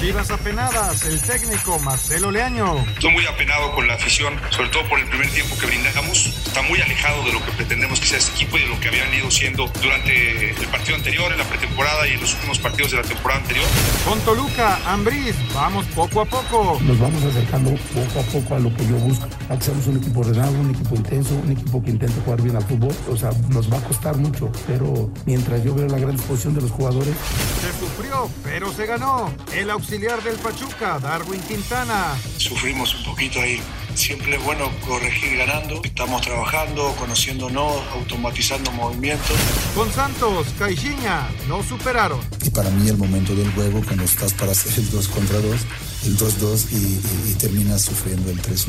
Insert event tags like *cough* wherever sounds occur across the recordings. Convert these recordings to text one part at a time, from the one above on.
Chivas apenadas, el técnico Marcelo Leaño. Estoy muy apenado con la afición, sobre todo por el primer tiempo que brindamos. Está muy alejado de lo que pretendemos que sea este equipo y de lo que habían ido siendo durante el partido anterior, en la pretemporada y en los últimos partidos de la temporada anterior. Con Toluca, Ambriz, vamos poco a poco. Nos vamos acercando poco a poco a lo que yo busco. A que seamos un equipo ordenado, un equipo intenso, un equipo que intente jugar bien al fútbol. O sea, nos va a costar mucho, pero mientras yo veo la gran disposición de los jugadores. Se sufrió, pero se ganó. El auxiliar del Pachuca, Darwin Quintana. Sufrimos un poquito ahí. Siempre es bueno corregir ganando. Estamos trabajando, conociéndonos, automatizando movimientos. Con Santos, Caixinha, no superaron. Y para mí el momento del juego, cuando estás para hacer el 2 contra 2, el 2-2 y, y, y, terminas sufriendo el 3-1.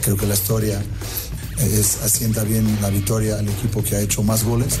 Creo que la historia es, asienta bien la victoria al equipo que ha hecho más goles.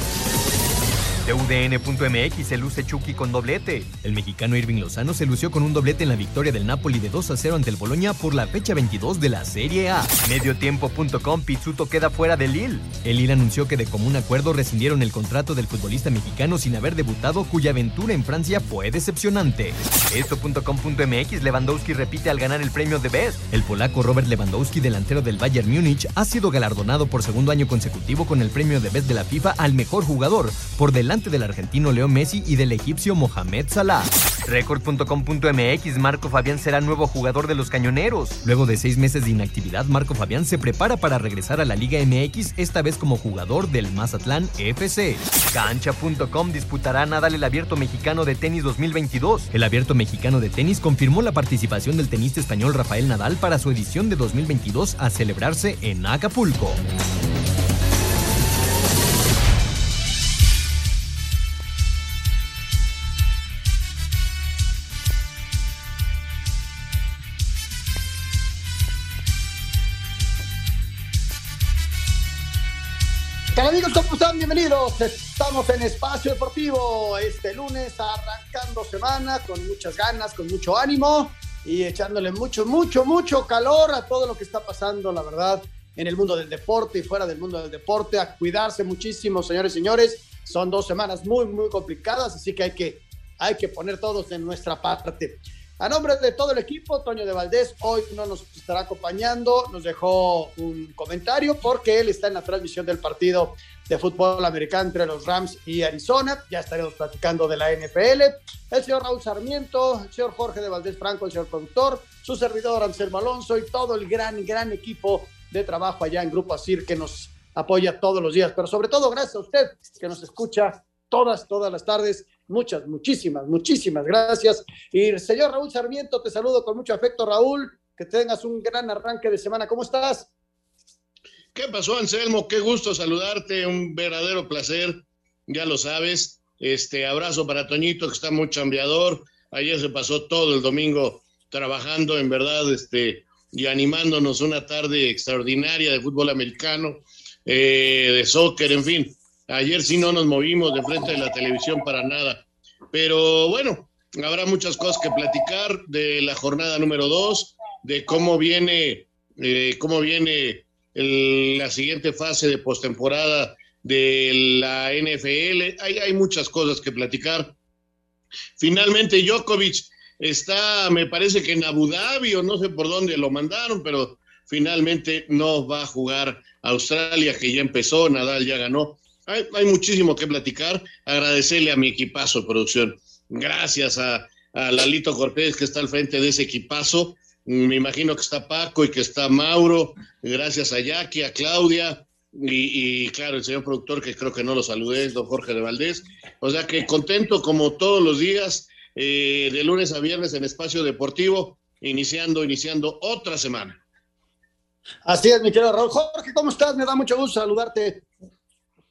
Se luce Chucky con doblete. El mexicano Irving Lozano se lució con un doblete en la victoria del Napoli de 2 a 0 ante el Boloña por la fecha 22 de la Serie A. Mediotiempo.com Pizzuto queda fuera del Lille. El Lille anunció que de común acuerdo rescindieron el contrato del futbolista mexicano sin haber debutado cuya aventura en Francia fue decepcionante. Esto.com.mx Lewandowski repite al ganar el premio de Best. El polaco Robert Lewandowski, delantero del Bayern Múnich, ha sido galardonado por segundo año consecutivo con el premio de Best de la FIFA al mejor jugador, por delante del argentino Leo Messi y del egipcio Mohamed Salah. Record.com.mx Marco Fabián será nuevo jugador de los Cañoneros. Luego de seis meses de inactividad, Marco Fabián se prepara para regresar a la Liga MX, esta vez como jugador del Mazatlán FC. Cancha.com disputará Nadal el Abierto Mexicano de Tenis 2022. El Abierto Mexicano de Tenis confirmó la participación del tenista español Rafael Nadal para su edición de 2022 a celebrarse en Acapulco. Hola amigos, ¿cómo están? Bienvenidos. Estamos en Espacio Deportivo este lunes, arrancando semana con muchas ganas, con mucho ánimo y echándole mucho, mucho, mucho calor a todo lo que está pasando, la verdad, en el mundo del deporte y fuera del mundo del deporte. A cuidarse muchísimo, señores y señores. Son dos semanas muy, muy complicadas, así que hay que, hay que poner todos en nuestra parte. A nombre de todo el equipo, Toño de Valdés hoy no nos estará acompañando, nos dejó un comentario porque él está en la transmisión del partido de fútbol americano entre los Rams y Arizona. Ya estaremos platicando de la NFL. El señor Raúl Sarmiento, el señor Jorge de Valdés Franco, el señor productor, su servidor Anselmo Alonso y todo el gran, gran equipo de trabajo allá en Grupo Asir que nos apoya todos los días. Pero sobre todo, gracias a usted que nos escucha todas, todas las tardes. Muchas, muchísimas, muchísimas gracias. Y señor Raúl Sarmiento, te saludo con mucho afecto, Raúl. Que tengas un gran arranque de semana. ¿Cómo estás? ¿Qué pasó, Anselmo? Qué gusto saludarte, un verdadero placer, ya lo sabes. Este abrazo para Toñito, que está muy chambeador. Ayer se pasó todo el domingo trabajando, en verdad, este, y animándonos una tarde extraordinaria de fútbol americano, eh, de soccer, en fin. Ayer sí no nos movimos de frente de la televisión para nada. Pero bueno, habrá muchas cosas que platicar de la jornada número dos, de cómo viene, eh, cómo viene la siguiente fase de postemporada de la NFL. Hay, hay muchas cosas que platicar. Finalmente Djokovic está, me parece que en Abu Dhabi o no sé por dónde lo mandaron, pero finalmente no va a jugar Australia, que ya empezó, Nadal ya ganó. Hay, hay muchísimo que platicar. Agradecerle a mi equipazo de producción. Gracias a, Lalito Cortés, que está al frente de ese equipazo. Me imagino que está Paco y que está Mauro. Gracias a Jackie, a Claudia, y, claro, el señor productor, que creo que no lo saludé, don Jorge de Valdés. O sea que contento como todos los días, eh, de lunes a viernes en Espacio Deportivo, iniciando, iniciando otra semana. Así es, mi querido Raúl. Jorge, ¿cómo estás? Me da mucho gusto saludarte.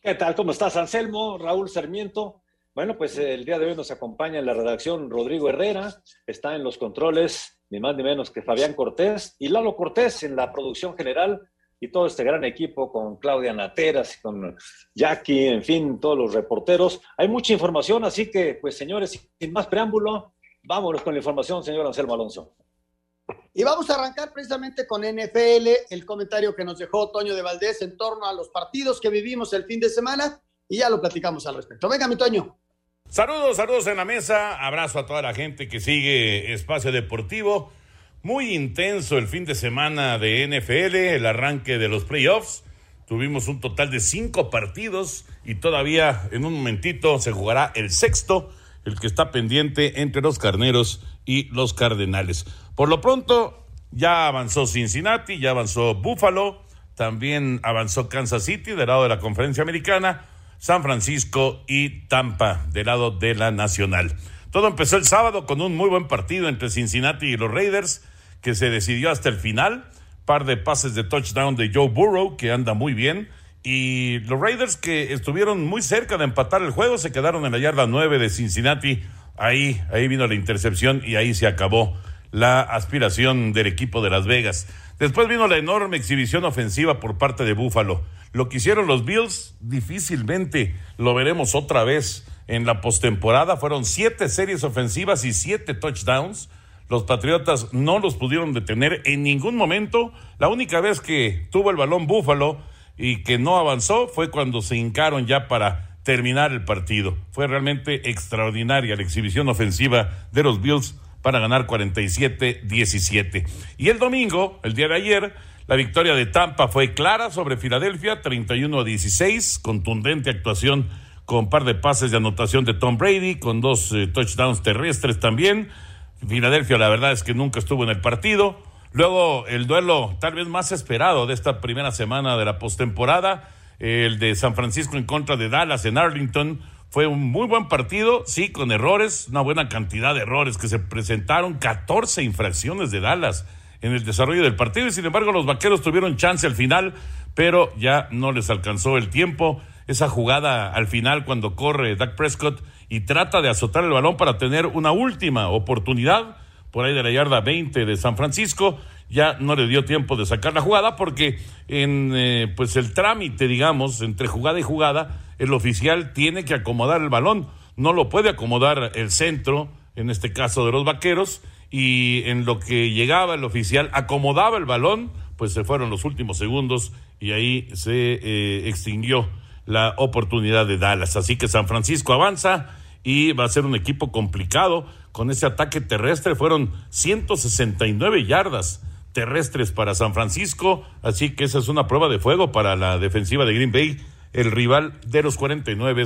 ¿Qué tal? ¿Cómo estás, Anselmo? Raúl Sarmiento. Bueno, pues el día de hoy nos acompaña en la redacción Rodrigo Herrera, está en los controles, ni más ni menos que Fabián Cortés, y Lalo Cortés en la producción general y todo este gran equipo con Claudia Nateras, con Jackie, en fin, todos los reporteros. Hay mucha información, así que, pues señores, sin más preámbulo, vámonos con la información, señor Anselmo Alonso. Y vamos a arrancar precisamente con NFL, el comentario que nos dejó Toño de Valdés en torno a los partidos que vivimos el fin de semana y ya lo platicamos al respecto. Venga, mi Toño. Saludos, saludos en la mesa, abrazo a toda la gente que sigue Espacio Deportivo. Muy intenso el fin de semana de NFL, el arranque de los playoffs. Tuvimos un total de cinco partidos y todavía en un momentito se jugará el sexto, el que está pendiente entre los carneros y los cardenales. Por lo pronto, ya avanzó Cincinnati, ya avanzó Buffalo, también avanzó Kansas City del lado de la conferencia americana, San Francisco y Tampa del lado de la nacional. Todo empezó el sábado con un muy buen partido entre Cincinnati y los Raiders que se decidió hasta el final. Par de pases de touchdown de Joe Burrow, que anda muy bien. Y los Raiders que estuvieron muy cerca de empatar el juego, se quedaron en la yarda 9 de Cincinnati. Ahí, ahí vino la intercepción y ahí se acabó la aspiración del equipo de Las Vegas. Después vino la enorme exhibición ofensiva por parte de Buffalo. Lo que hicieron los Bills difícilmente lo veremos otra vez en la postemporada. Fueron siete series ofensivas y siete touchdowns. Los Patriotas no los pudieron detener en ningún momento. La única vez que tuvo el balón Búfalo y que no avanzó fue cuando se hincaron ya para terminar el partido. Fue realmente extraordinaria la exhibición ofensiva de los Bills para ganar 47-17. Y el domingo, el día de ayer, la victoria de Tampa fue clara sobre Filadelfia, 31 16, contundente actuación con par de pases de anotación de Tom Brady, con dos eh, touchdowns terrestres también. Filadelfia, la verdad es que nunca estuvo en el partido. Luego, el duelo tal vez más esperado de esta primera semana de la postemporada, el de San Francisco en contra de Dallas en Arlington. Fue un muy buen partido, sí, con errores, una buena cantidad de errores que se presentaron, 14 infracciones de Dallas en el desarrollo del partido y sin embargo los vaqueros tuvieron chance al final, pero ya no les alcanzó el tiempo. Esa jugada al final cuando corre Dak Prescott y trata de azotar el balón para tener una última oportunidad por ahí de la yarda 20 de San Francisco. Ya no le dio tiempo de sacar la jugada porque en eh, pues el trámite, digamos, entre jugada y jugada, el oficial tiene que acomodar el balón. No lo puede acomodar el centro, en este caso de los vaqueros, y en lo que llegaba el oficial, acomodaba el balón, pues se fueron los últimos segundos y ahí se eh, extinguió la oportunidad de Dallas. Así que San Francisco avanza y va a ser un equipo complicado con ese ataque terrestre. Fueron 169 yardas terrestres para San Francisco, así que esa es una prueba de fuego para la defensiva de Green Bay, el rival de los 49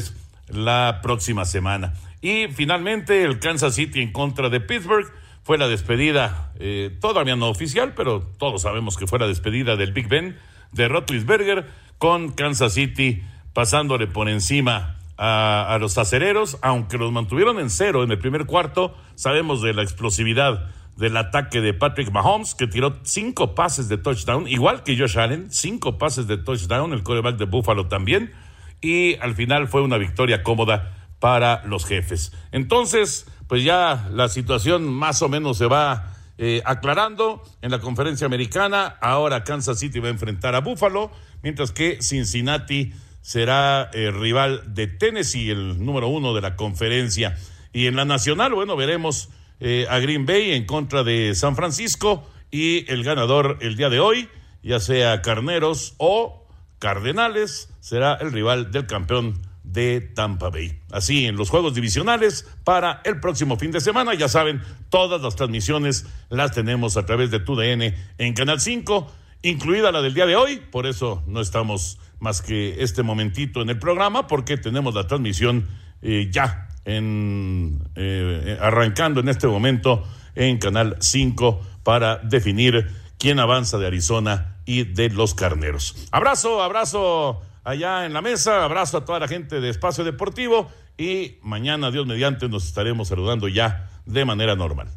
la próxima semana. Y finalmente el Kansas City en contra de Pittsburgh fue la despedida, eh, todavía no oficial, pero todos sabemos que fue la despedida del Big Ben de Rotlisberger con Kansas City pasándole por encima a, los acereros, aunque los mantuvieron en cero en el primer cuarto. Sabemos de la explosividad del ataque de Patrick Mahomes, que tiró cinco pases de touchdown, igual que Josh Allen, cinco pases de touchdown, el quarterback de Buffalo también, y al final fue una victoria cómoda para los jefes. Entonces, pues ya la situación más o menos se va eh, aclarando en la conferencia americana. Ahora Kansas City va a enfrentar a Buffalo, mientras que Cincinnati será el eh, rival de Tennessee, el número uno de la conferencia. Y en la nacional, bueno, veremos eh, a Green Bay en contra de San Francisco y el ganador el día de hoy, ya sea Carneros o Cardenales, será el rival del campeón de Tampa Bay. Así en los juegos divisionales para el próximo fin de semana. Ya saben, todas las transmisiones las tenemos a través de TUDN en Canal 5, incluida la del día de hoy. Por eso no estamos más que este momentito en el programa, porque tenemos la transmisión eh, ya eh, arrancando en este momento en Canal 5 para definir quién avanza de Arizona y de los Carneros. Abrazo, abrazo allá en la mesa, abrazo a toda la gente de Espacio Deportivo y mañana, Dios mediante, nos estaremos saludando ya de manera normal.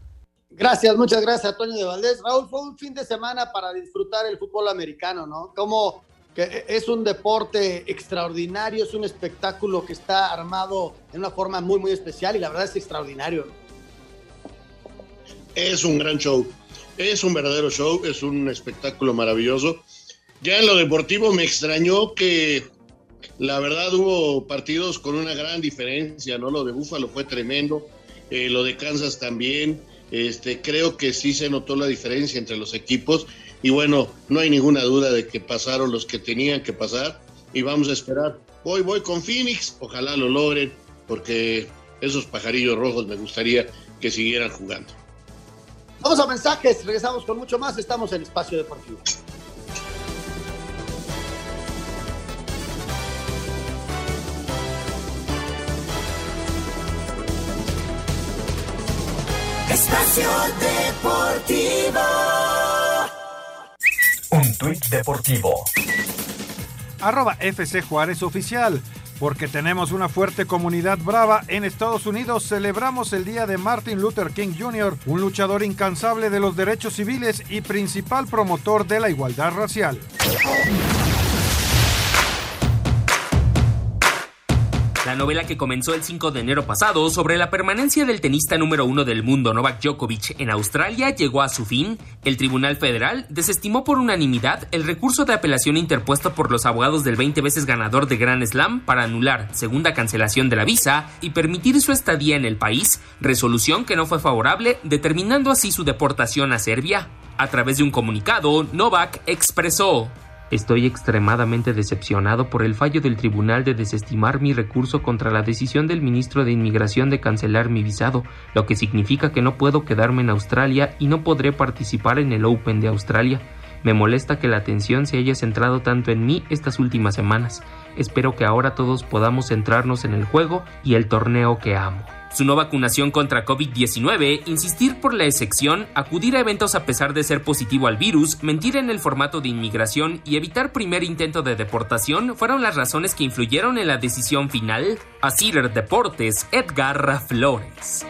Gracias, muchas gracias, Toño de Valdés. Raúl, fue un fin de semana para disfrutar el fútbol americano, ¿no? Como que es un deporte extraordinario, es un espectáculo que está armado de una forma muy, muy especial y la verdad es extraordinario. Es un gran show, es un verdadero show, es un espectáculo maravilloso. Ya en lo deportivo me extrañó que la verdad hubo partidos con una gran diferencia, ¿no? Lo de Búfalo fue tremendo, eh, lo de Kansas también. Este, creo que sí se notó la diferencia entre los equipos y bueno, no hay ninguna duda de que pasaron los que tenían que pasar y vamos a esperar. Voy, voy con Phoenix, ojalá lo logren porque esos pajarillos rojos me gustaría que siguieran jugando. Vamos a mensajes, regresamos con mucho más, estamos en Espacio Deportivo. Espacio Deportivo. Deportivo. Arroba FC Juárez Oficial. Porque tenemos una fuerte comunidad brava en Estados Unidos, celebramos el día de Martin Luther King Jr., un luchador incansable de los derechos civiles y principal promotor de la igualdad racial. La novela que comenzó el 5 de enero pasado sobre la permanencia del tenista número uno del mundo Novak Djokovic en Australia llegó a su fin. El Tribunal Federal desestimó por unanimidad el recurso de apelación interpuesto por los abogados del 20 veces ganador de Grand Slam para anular segunda cancelación de la visa y permitir su estadía en el país, resolución que no fue favorable, determinando así su deportación a Serbia. A través de un comunicado, Novak expresó Estoy extremadamente decepcionado por el fallo del tribunal de desestimar mi recurso contra la decisión del ministro de Inmigración de cancelar mi visado, lo que significa que no puedo quedarme en Australia y no podré participar en el Open de Australia. Me molesta que la atención se haya centrado tanto en mí estas últimas semanas. Espero que ahora todos podamos centrarnos en el juego y el torneo que amo su no vacunación contra COVID-19, insistir por la excepción, acudir a eventos a pesar de ser positivo al virus, mentir en el formato de inmigración y evitar primer intento de deportación fueron las razones que influyeron en la decisión final. A Cider Deportes, Edgar Flores.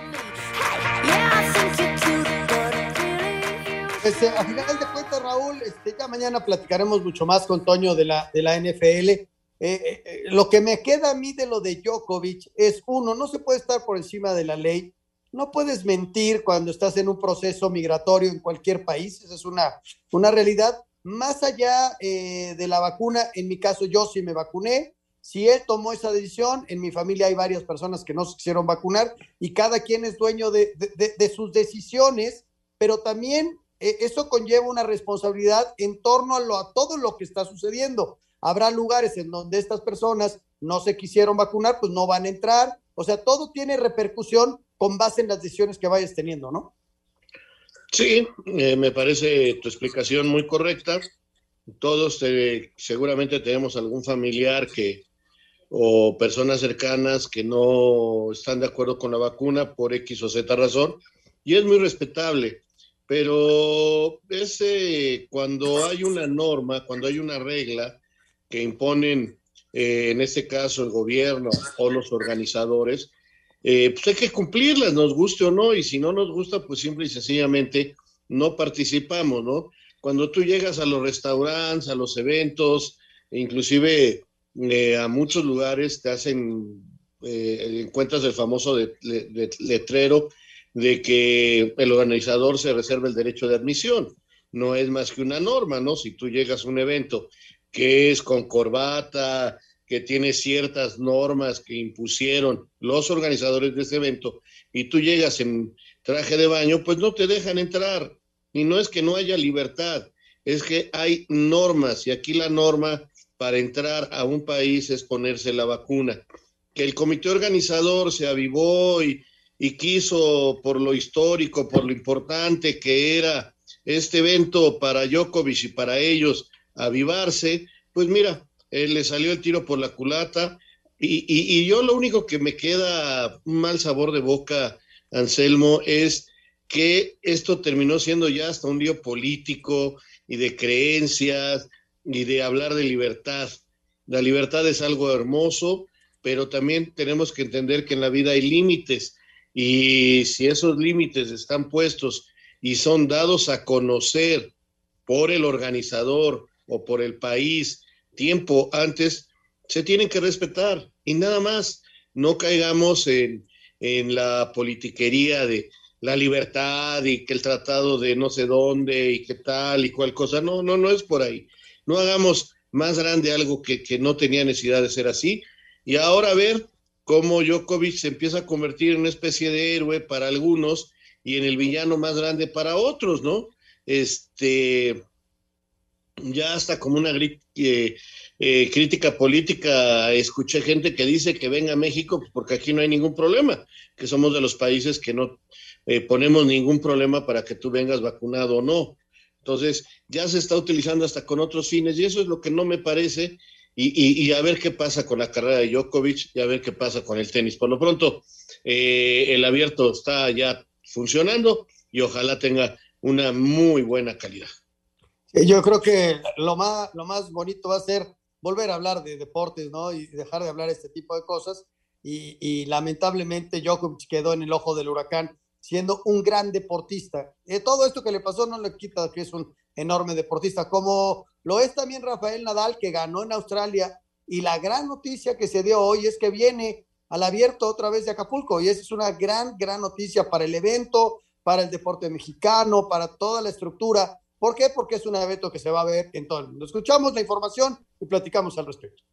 Este, a final de cuentas, Raúl, este, ya mañana platicaremos mucho más con Toño de la, de la NFL eh, eh, eh, lo que me queda a mí de lo de Djokovic es, uno, no se puede estar por encima de la ley, no puedes mentir cuando estás en un proceso migratorio en cualquier país, esa es una, una realidad. Más allá de la vacuna, en mi caso yo sí me vacuné, si él tomó esa decisión, en mi familia hay varias personas que no se quisieron vacunar y cada quien es dueño de, de sus decisiones, pero también eso conlleva una responsabilidad en torno a, lo, a todo lo que está sucediendo. Habrá lugares en donde estas personas no se quisieron vacunar, pues no van a entrar. O sea, todo tiene repercusión con base en las decisiones que vayas teniendo, ¿no? Sí, eh, me parece tu explicación muy correcta. Todos seguramente tenemos algún familiar que o personas cercanas que no están de acuerdo con la vacuna por X o Z razón, y es muy respetable. Pero ese, cuando hay una norma, cuando hay una regla, que imponen, eh, en este caso, el gobierno o los organizadores, eh, pues hay que cumplirlas, nos guste o no, y si no nos gusta, pues simple y sencillamente no participamos, ¿no? Cuando tú llegas a los restaurantes, a los eventos, inclusive eh, a muchos lugares te hacen, encuentras el famoso letrero de que el organizador se reserva el derecho de admisión. No es más que una norma, ¿no? Si tú llegas a un evento que es con corbata, que tiene ciertas normas que impusieron los organizadores de este evento, y tú llegas en traje de baño, pues no te dejan entrar. Y no es que no haya libertad, es que hay normas, y aquí la norma para entrar a un país es ponerse la vacuna. que el comité organizador se avivó y, y quiso por lo histórico, por lo importante que era este evento para Djokovic y para ellos avivarse, pues mira, él le salió el tiro por la culata y, y, y, yo lo único que me queda un mal sabor de boca, Anselmo, es que esto terminó siendo ya hasta un lío político y de creencias y de hablar de libertad. La libertad es algo hermoso, pero también tenemos que entender que en la vida hay límites y si esos límites están puestos y son dados a conocer por el organizador o por el país tiempo antes, se tienen que respetar y nada más. No caigamos en, en la politiquería de la libertad y que el tratado de no sé dónde y qué tal y cuál cosa. No, no, no es por ahí. No hagamos más grande algo que, que no tenía necesidad de ser así. Y ahora ver cómo Djokovic se empieza a convertir en una especie de héroe para algunos y en el villano más grande para otros, ¿no? Este, ya hasta como una eh, eh, crítica política, escuché gente que dice que venga a México pues, porque aquí no hay ningún problema, que somos de los países que no eh, ponemos ningún problema para que tú vengas vacunado o no. Entonces, ya se está utilizando hasta con otros fines y eso es lo que no me parece. Y, y, y a ver qué pasa con la carrera de Djokovic y a ver qué pasa con el tenis. Por lo pronto, el abierto está ya funcionando y ojalá tenga una muy buena calidad. Yo creo que lo más, lo más bonito va a ser volver a hablar de deportes, ¿no? Y dejar de hablar este tipo de cosas. Y, y lamentablemente Djokovic quedó en el ojo del huracán siendo un gran deportista. Eh, todo esto que le pasó no le quita que es un enorme deportista, como lo es también Rafael Nadal, que ganó en Australia. Y la gran noticia que se dio hoy es que viene al abierto otra vez de Acapulco. Y esa es una gran, gran noticia para el evento, para el deporte mexicano, para toda la estructura. ¿Por qué? Porque es un evento que se va a ver en todo el mundo. Escuchamos la información y platicamos al respecto.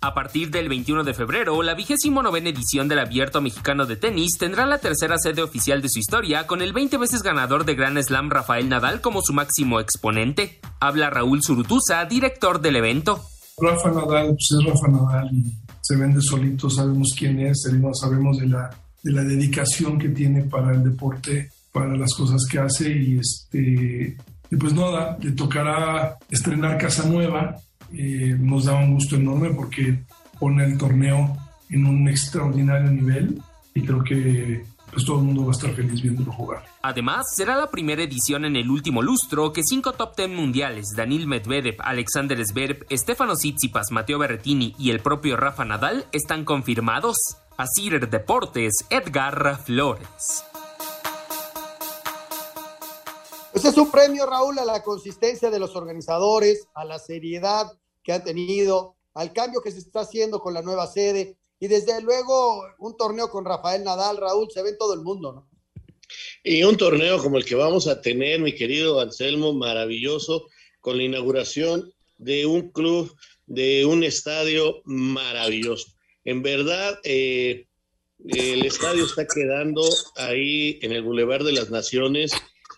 A partir del 21 de febrero, la vigésimo novena edición del Abierto Mexicano de Tenis tendrá la tercera sede oficial de su historia, con el 20 veces ganador de Grand Slam Rafael Nadal como su máximo exponente. Habla Raúl Zurutuza, director del evento. Rafa Nadal, pues es Rafa Nadal y se vende solito, sabemos quién es, sabemos de la, de la dedicación que tiene para el deporte, para las cosas que hace y este... Y pues nada, le tocará estrenar casa nueva, eh, nos da un gusto enorme porque pone el torneo en un extraordinario nivel y creo que pues todo el mundo va a estar feliz viéndolo jugar. Además, será la primera edición en el último lustro que cinco top ten mundiales, Danil Medvedev, Alexander Zverev, Stefano Tsitsipas, Matteo Berrettini y el propio Rafa Nadal están confirmados. Asir Deportes, Edgar Flores. Pues es un premio, Raúl, a la consistencia de los organizadores, a la seriedad que han tenido, al cambio que se está haciendo con la nueva sede y desde luego un torneo con Rafael Nadal, Raúl, se ve en todo el mundo, ¿no? Y un torneo como el que vamos a tener, mi querido Anselmo, maravilloso, con la inauguración de un club, de un estadio maravilloso. En verdad, eh, el estadio está quedando ahí en el Boulevard de las Naciones.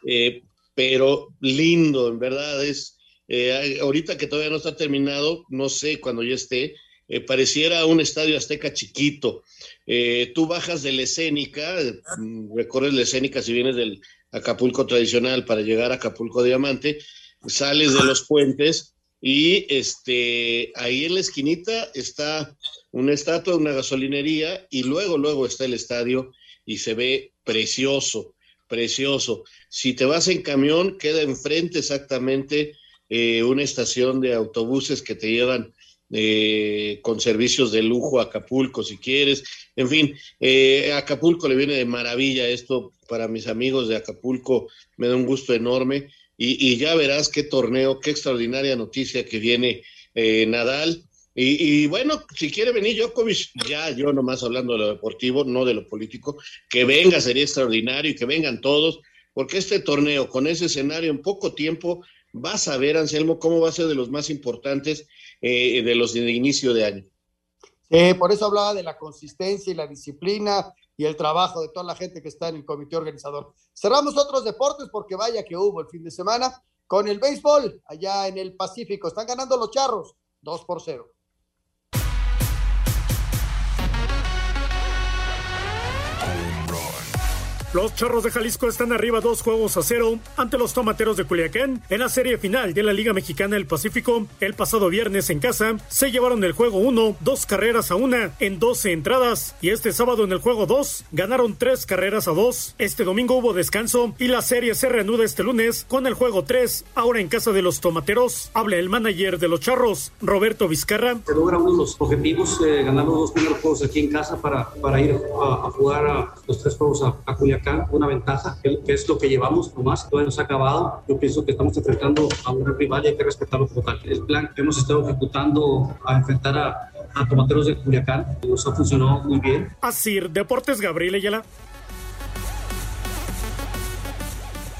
Eh, pero lindo, en verdad es, eh, ahorita que todavía no está terminado, no sé cuando ya esté, eh, pareciera un estadio azteca chiquito. Eh, tú bajas de la escénica, mm, recorres la escénica si vienes del Acapulco tradicional para llegar a Acapulco Diamante, sales de los puentes y este, ahí en la esquinita está una estatua, una gasolinería y luego, luego está el estadio y se ve precioso precioso. Si te vas en camión, queda enfrente exactamente eh, una estación de autobuses que te llevan eh, con servicios de lujo a Acapulco, si quieres. En fin, eh, Acapulco le viene de maravilla esto para mis amigos de Acapulco, me da un gusto enorme. Y, ya verás qué torneo, qué extraordinaria noticia que viene Nadal. Y, y, bueno, si quiere venir Djokovic, ya yo nomás hablando de lo deportivo, no de lo político, que venga sería extraordinario y que vengan todos, porque este torneo con ese escenario en poco tiempo, vas a ver, Anselmo, cómo va a ser de los más importantes eh, de los de inicio de año. Eh, por eso hablaba de la consistencia y la disciplina y el trabajo de toda la gente que está en el comité organizador. Cerramos otros deportes porque vaya que hubo el fin de semana. con el béisbol allá en el Pacífico. Están ganando los charros 2 por 0. Los Charros de Jalisco están arriba dos juegos a cero ante los Tomateros de Culiacán en la serie final de la Liga Mexicana del Pacífico. El pasado viernes en casa se llevaron el juego 1, dos carreras a una en 12 entradas y este sábado en el juego 2 ganaron tres carreras a dos. Este domingo hubo descanso y la serie se reanuda este lunes con el juego 3, ahora en casa de los Tomateros. Habla el manager de los Charros, Roberto Vizcarra. Se logra uno los objetivos, eh, dos primeros juegos aquí en casa para, para ir a, jugar a los tres juegos a Culiacán una ventaja, que, es lo que llevamos nomás, todavía no se ha acabado. Yo pienso que estamos enfrentando a un rival y hay que respetarlo como tal. El plan que hemos estado ejecutando a enfrentar a, a Tomateros de Culiacán nos ha funcionado muy bien. Así, Deportes Gabriel Ayala.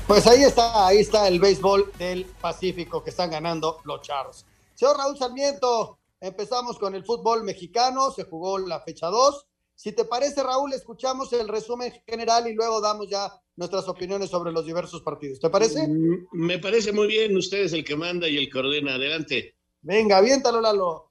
Pues ahí está, ahí está el béisbol del Pacífico que están ganando los charros. Señor Raúl Sarmiento, empezamos con el fútbol mexicano, se jugó la fecha 2 si te parece, Raúl, escuchamos el resumen general y luego damos ya nuestras opiniones sobre los diversos partidos. ¿Te parece? Mm, me parece muy bien. Usted es el que manda y el que ordena. Adelante. Venga, aviéntalo, Lalo.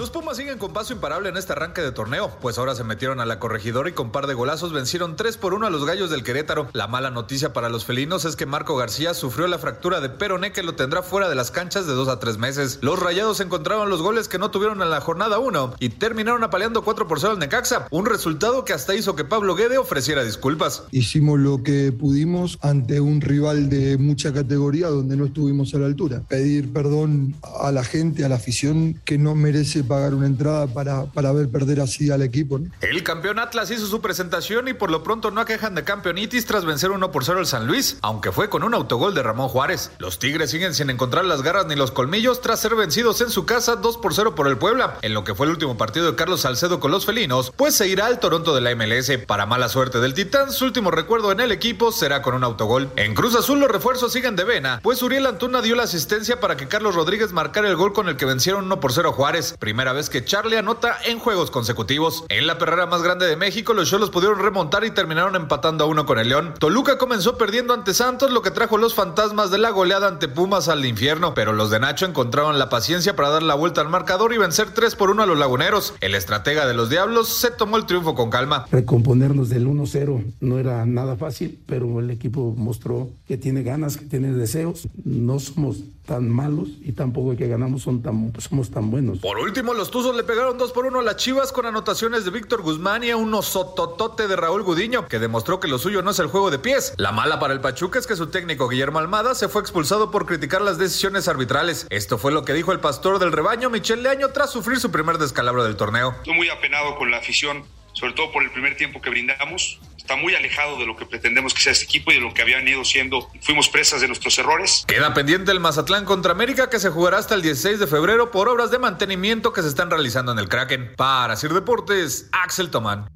Los Pumas siguen con paso imparable en este arranque de torneo, pues ahora se metieron a la corregidora y con par de golazos vencieron 3 por 1 a los gallos del Querétaro. La mala noticia para los felinos es que Marco García sufrió la fractura de peroné que lo tendrá fuera de las canchas de 2 a 3 meses. Los rayados encontraron los goles que no tuvieron en la jornada 1 y terminaron apaleando 4 por 0 al Necaxa, un resultado que hasta hizo que Pablo Guede ofreciera disculpas. Hicimos lo que pudimos ante un rival de mucha categoría donde no estuvimos a la altura. Pedir perdón a la gente, a la afición que no merece pagar una entrada para, para ver perder así al equipo. El campeón Atlas hizo su presentación y por lo pronto no aquejan de campeonitis tras vencer 1 por 0 al San Luis, aunque fue con un autogol de Ramón Juárez. Los Tigres siguen sin encontrar las garras ni los colmillos tras ser vencidos en su casa 2 por 0 por el Puebla, en lo que fue el último partido de Carlos Salcedo con los felinos, pues se irá al Toronto de la MLS. Para mala suerte del Titán, su último recuerdo en el equipo será con un autogol. En Cruz Azul los refuerzos siguen de vena, pues Uriel Antuna dio la asistencia para que Carlos Rodríguez marcara el gol con el que vencieron 1 por 0 a Juárez, primera vez que Charlie anota en juegos consecutivos. En la perrera más grande de México, los Cholos pudieron remontar y terminaron empatando a uno con el León. Toluca comenzó perdiendo ante Santos, lo que trajo los fantasmas de la goleada ante Pumas al infierno, pero los de Nacho encontraron la paciencia para dar la vuelta al marcador y vencer 3 por 1 a los laguneros. El estratega de los Diablos se tomó el triunfo con calma. Recomponernos del 1-0 no era nada fácil, pero el equipo mostró que tiene ganas, que tiene deseos. No somos tan malos y tampoco que ganamos son tan, somos tan buenos. Por último, los Tuzos le pegaron 2 por 1 a las Chivas con anotaciones de Víctor Guzmán y a un osototote de Raúl Gudiño, que demostró que lo suyo no es el juego de pies. La mala para el Pachuca es que su técnico Guillermo Almada se fue expulsado por criticar las decisiones arbitrales. Esto fue lo que dijo el pastor del rebaño, Michel Leaño, tras sufrir su primer descalabro del torneo. Estoy muy apenado con la afición, sobre todo por el primer tiempo que brindamos está muy alejado de lo que pretendemos que sea este equipo y de lo que habían ido siendo. Fuimos presas de nuestros errores. Queda pendiente el Mazatlán contra América que se jugará hasta el 16 de febrero por obras de mantenimiento que se están realizando en el Kraken. Para Sir Deportes, Axel Tomán.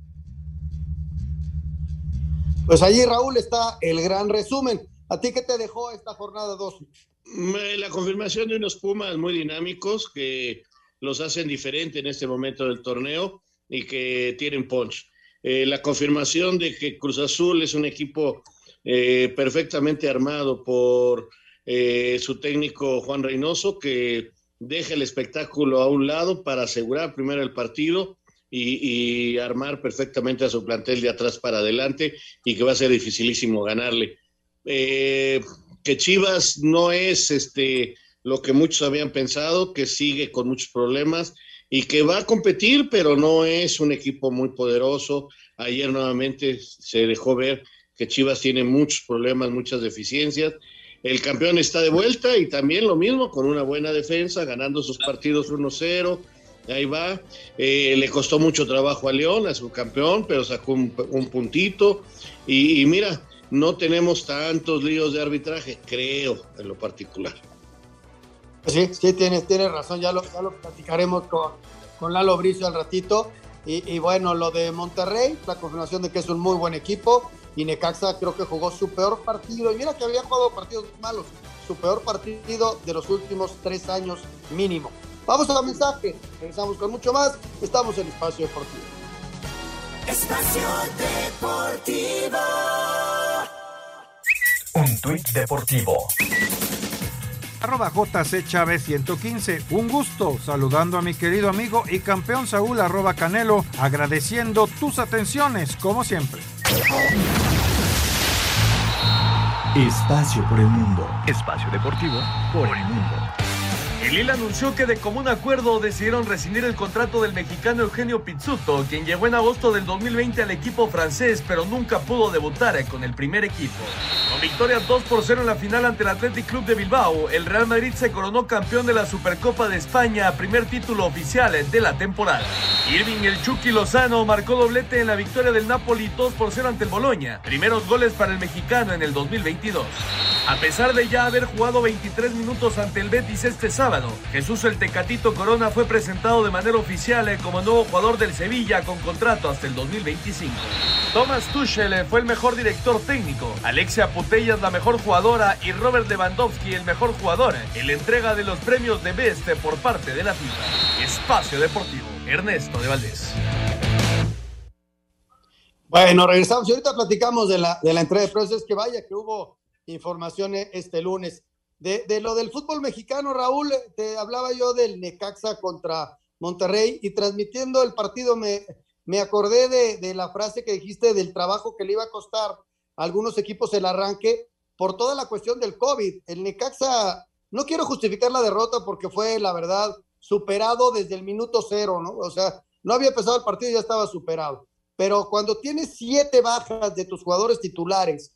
Pues allí, Raúl, está el gran resumen. ¿A ti qué te dejó esta jornada 2? La confirmación de unos Pumas muy dinámicos que los hacen diferente en este momento del torneo y que tienen punch. Eh, la confirmación de que Cruz Azul es un equipo eh, perfectamente armado por eh, su técnico Juan Reynoso, que deja el espectáculo a un lado para asegurar primero el partido y, y, armar perfectamente a su plantel de atrás para adelante y que va a ser dificilísimo ganarle. que Chivas no es este, lo que muchos habían pensado, que sigue con muchos problemas y que va a competir, pero no es un equipo muy poderoso. Ayer nuevamente se dejó ver que Chivas tiene muchos problemas, muchas deficiencias. El campeón está de vuelta y también lo mismo, con una buena defensa, ganando sus partidos 1-0. Ahí va. Eh, le costó mucho trabajo a León, a su campeón, pero sacó un, un puntito. Y mira, no tenemos tantos líos de arbitraje, creo, en lo particular. Sí, sí, tienes, tienes razón, ya lo, ya lo platicaremos con, con Lalo Bricio al ratito. Y, y, bueno, lo de Monterrey, la confirmación de que es un muy buen equipo. Y Necaxa creo que jugó su peor partido. Y mira que había jugado partidos malos. Su peor partido de los últimos tres años mínimo. Vamos a la mensaje. Regresamos con mucho más. Estamos en Espacio Deportivo. Espacio Deportivo. tuit deportivo. Arroba JC Chávez 115. Un gusto saludando a mi querido amigo y campeón Saúl arroba Canelo, agradeciendo tus atenciones como siempre. Espacio por el mundo. Espacio deportivo por el mundo. El Lille anunció que de común acuerdo decidieron rescindir el contrato del mexicano Eugenio Pizzuto, quien llegó en agosto del 2020 al equipo francés, pero nunca pudo debutar con el primer equipo. Con victoria 2 por 0 en la final ante el Athletic Club de Bilbao, el Real Madrid se coronó campeón de la Supercopa de España, primer título oficial de la temporada. Irving el Chucky Lozano marcó doblete en la victoria del Napoli 2 por 0 ante el Boloña, primeros goles para el mexicano en el 2022. A pesar de ya haber jugado 23 minutos ante el Betis este sábado, Jesús el Tecatito Corona fue presentado de manera oficial eh, como nuevo jugador del Sevilla con contrato hasta el 2025. Thomas Tuchel eh, fue el mejor director técnico, Alexia Putellas la mejor jugadora y Robert Lewandowski el mejor jugador eh, en la entrega de los premios de Best por parte de la FIFA. Espacio Deportivo, Ernesto de Valdés. Bueno, regresamos y ahorita platicamos de la, de la entrega de prensa. Es que vaya que hubo informaciones este lunes. De, de, lo del fútbol mexicano, Raúl, te hablaba yo del Necaxa contra Monterrey y transmitiendo el partido me, me acordé de, de, la frase que dijiste del trabajo que le iba a costar a algunos equipos el arranque por toda la cuestión del COVID. El Necaxa, no quiero justificar la derrota porque fue, la verdad, superado desde el minuto cero, ¿no? O sea, no había empezado el partido y ya estaba superado. Pero cuando tienes siete bajas de tus jugadores titulares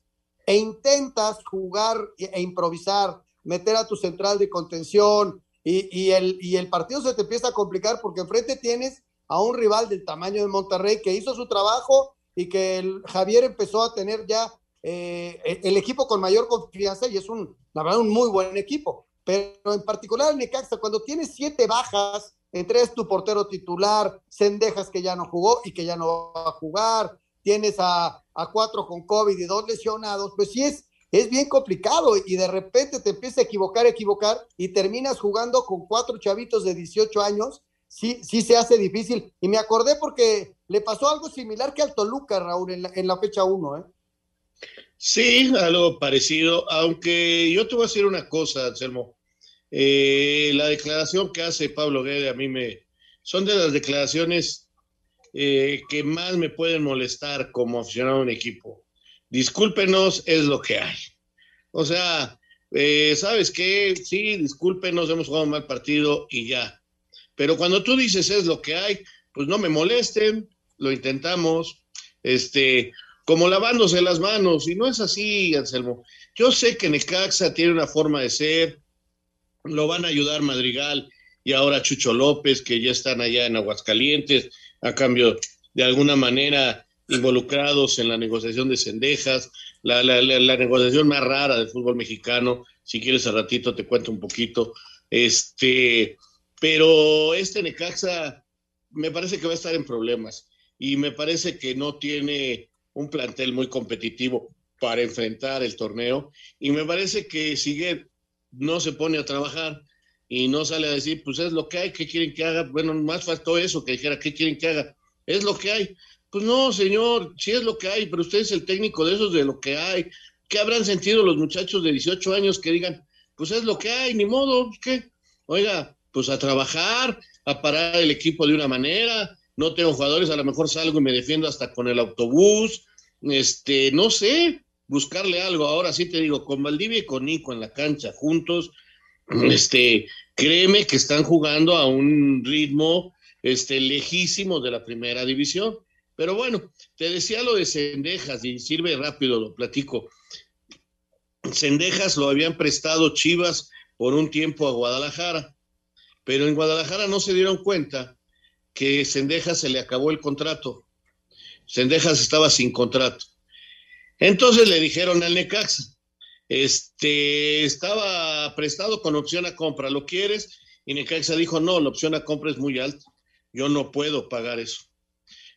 e intentas jugar e improvisar, meter a tu central de contención y, el, partido se te empieza a complicar porque enfrente tienes a un rival del tamaño de Monterrey que hizo su trabajo y que Javier empezó a tener ya eh, el equipo con mayor confianza y es un, la verdad, un muy buen equipo. Pero en particular el Necaxa, cuando tienes siete bajas, entre es tu portero titular, Sendejas que ya no jugó y que ya no va a jugar, tienes a, a cuatro con COVID y dos lesionados, pues sí es, es bien complicado y de repente te empieza a equivocar, equivocar y terminas jugando con cuatro chavitos de 18 años, sí, sí se hace difícil. Y me acordé porque le pasó algo similar que al Toluca, Raúl, en la, fecha 1, ¿eh? Sí, algo parecido, aunque yo te voy a decir una cosa, Anselmo. Eh, la declaración que hace Pablo Guede a mí me... Son de las declaraciones eh, que más me pueden molestar como aficionado a un equipo. Discúlpenos, es lo que hay. O sea, eh, ¿sabes qué? Sí, discúlpenos, hemos jugado un mal partido y ya. Pero cuando tú dices es lo que hay, pues no me molesten, lo intentamos, este, como lavándose las manos, y no es así, Anselmo. Yo sé que Necaxa tiene una forma de ser, lo van a ayudar Madrigal y ahora Chucho López, que ya están allá en Aguascalientes, a cambio de alguna manera involucrados en la negociación de cendejas, la, la, la, negociación más rara del fútbol mexicano. Si quieres, a ratito te cuento un poquito. Este, pero este Necaxa me parece que va a estar en problemas y me parece que no tiene un plantel muy competitivo para enfrentar el torneo y me parece que sigue no se pone a trabajar y no sale a decir, pues es lo que hay, ¿qué quieren que haga? Bueno, más faltó eso, que dijera, ¿qué quieren que haga? Es lo que hay. Pues no, señor, sí es lo que hay, pero usted es el técnico de esos de lo que hay. ¿Qué habrán sentido los muchachos de 18 años que digan, pues es lo que hay, ni modo, ¿qué? Oiga, pues a trabajar, a parar el equipo de una manera, no tengo jugadores, a lo mejor salgo y me defiendo hasta con el autobús, este, no sé, buscarle algo. Ahora sí te digo, con Valdivia y con Nico en la cancha juntos, este, créeme que están jugando a un ritmo este, lejísimo de la primera división. Pero bueno, te decía lo de Cendejas y sirve rápido, lo platico. Cendejas lo habían prestado Chivas por un tiempo a Guadalajara, pero en Guadalajara no se dieron cuenta que Cendejas se le acabó el contrato. Cendejas estaba sin contrato. Entonces le dijeron al Necaxa, este, estaba prestado con opción a compra, ¿lo quieres? Y Necaxa dijo, no, la opción a compra es muy alta, yo no puedo pagar eso.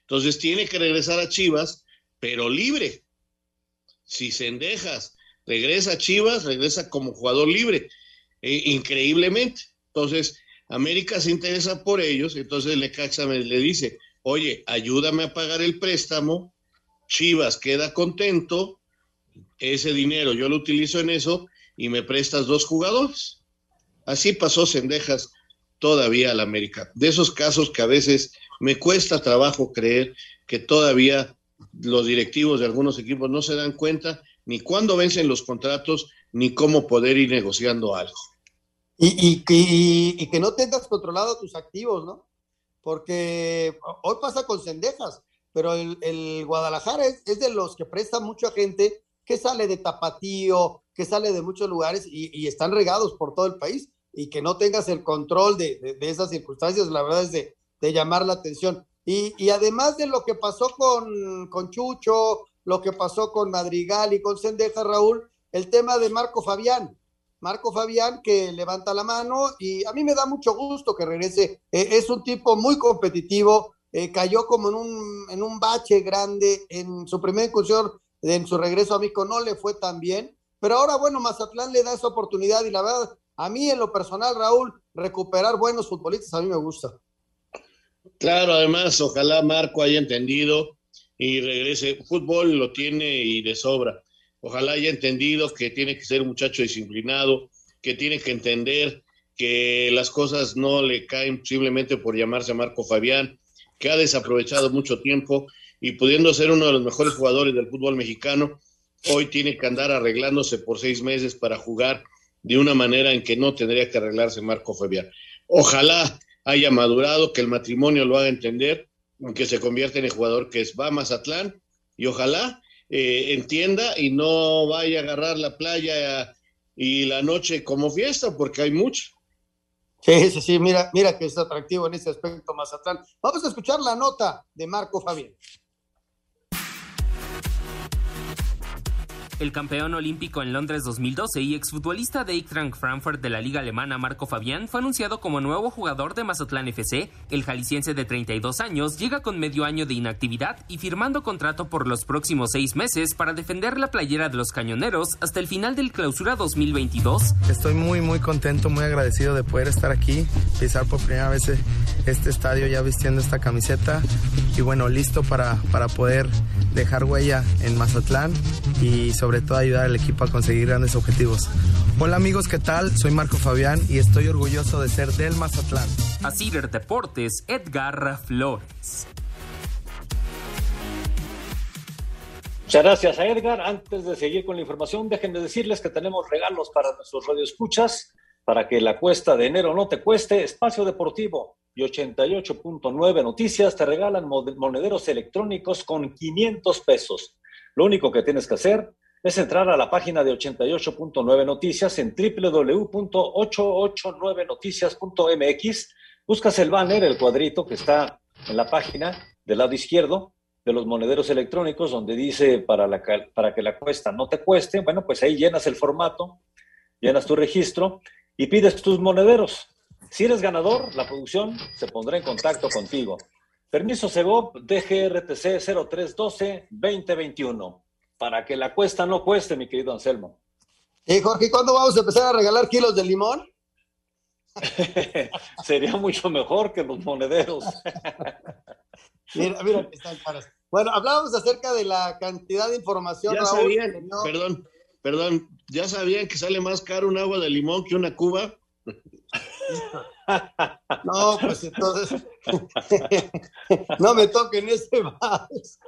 Entonces tiene que regresar a Chivas, pero libre. Si Cendejas regresa a Chivas, regresa como jugador libre, eh, increíblemente. Entonces, América se interesa por ellos, entonces Necaxa me, le dice, oye, ayúdame a pagar el préstamo, Chivas queda contento, ese dinero yo lo utilizo en eso y me prestas dos jugadores. Así pasó Cendejas todavía al América. De esos casos que a veces me cuesta trabajo creer que todavía los directivos de algunos equipos no se dan cuenta ni cuándo vencen los contratos ni cómo poder ir negociando algo. Y, y, que no tengas controlado tus activos, ¿no? Porque hoy pasa con Cendejas, pero el, Guadalajara es, de los que presta mucha gente que sale de Tapatío, que sale de muchos lugares y, están regados por todo el país y que no tengas el control de, esas circunstancias, la verdad es de, llamar la atención. Y, además de lo que pasó con, con Chucho, lo que pasó con Madrigal y con Sendeja, Raúl, el tema de Marco Fabián. Marco Fabián que levanta la mano y a mí me da mucho gusto que regrese. Eh, es un tipo muy competitivo, eh, cayó como en un, en un bache grande en su primera incursión, en su regreso a México no le fue tan bien, pero ahora bueno, Mazatlán le da esa oportunidad y la verdad, a mí en lo personal, Raúl, recuperar buenos futbolistas a mí me gusta. Claro, además, ojalá Marco haya entendido y regrese. Fútbol lo tiene y de sobra. Ojalá haya entendido que tiene que ser un muchacho disciplinado, que tiene que entender que las cosas no le caen simplemente por llamarse Marco Fabián, que ha desaprovechado mucho tiempo y pudiendo ser uno de los mejores jugadores del fútbol mexicano, hoy tiene que andar arreglándose por seis meses para jugar de una manera en que no tendría que arreglarse Marco Fabián. Ojalá haya madurado, que el matrimonio lo haga entender, que se convierta en el jugador que es va a Mazatlán y ojalá eh, entienda y no vaya a agarrar la playa y la noche como fiesta, porque hay mucho. Sí, sí, sí, mira, mira que es atractivo en ese aspecto Mazatlán. Vamos a escuchar la nota de Marco Fabián. El campeón olímpico en Londres 2012 y exfutbolista de Eintracht Frankfurt de la liga alemana Marco Fabián fue anunciado como nuevo jugador de Mazatlán FC. El jalisciense de 32 años llega con medio año de inactividad y firmando contrato por los próximos seis meses para defender la playera de los cañoneros hasta el final del clausura 2022. Estoy muy muy contento, muy agradecido de poder estar aquí, pisar por primera vez este estadio ya vistiendo esta camiseta y bueno, listo para, para poder dejar huella en Mazatlán y sobre todo ayudar al equipo a conseguir grandes objetivos. Hola amigos, ¿qué tal? Soy Marco Fabián y estoy orgulloso de ser del Mazatlán. Así Deportes, Edgar Flores. Muchas gracias a Edgar. Antes de seguir con la información, déjenme decirles que tenemos regalos para nuestros radioescuchas para que la cuesta de enero no te cueste. Espacio Deportivo y 88.9 Noticias te regalan monederos electnónicos con 500 pesos. Lo único que tienes que hacer es entrar a la página de 88.9 Noticias en www.889noticias.mx. Buscas el banner, el cuadrito que está en la página del lado izquierdo de los monederos electrónicos, donde dice para, la, para que la cuesta no te cueste. Bueno, pues ahí llenas el formato, llenas tu registro y pides tus monederos. Si eres ganador, la producción se pondrá en contacto contigo. Permiso Segov DGRTC 0312-2021 para que la cuesta no cueste, mi querido Anselmo. Y Jorge, ¿cuándo vamos a empezar a regalar kilos de limón? *laughs* Sería mucho mejor que los monederos. *laughs* mira, mira, están caras. Bueno, hablábamos acerca de la cantidad de información. Ya sabían, perdón, perdón, ya sabían que sale más caro un agua de limón que una cuba. *laughs* No, pues entonces *laughs* no me toquen ese más.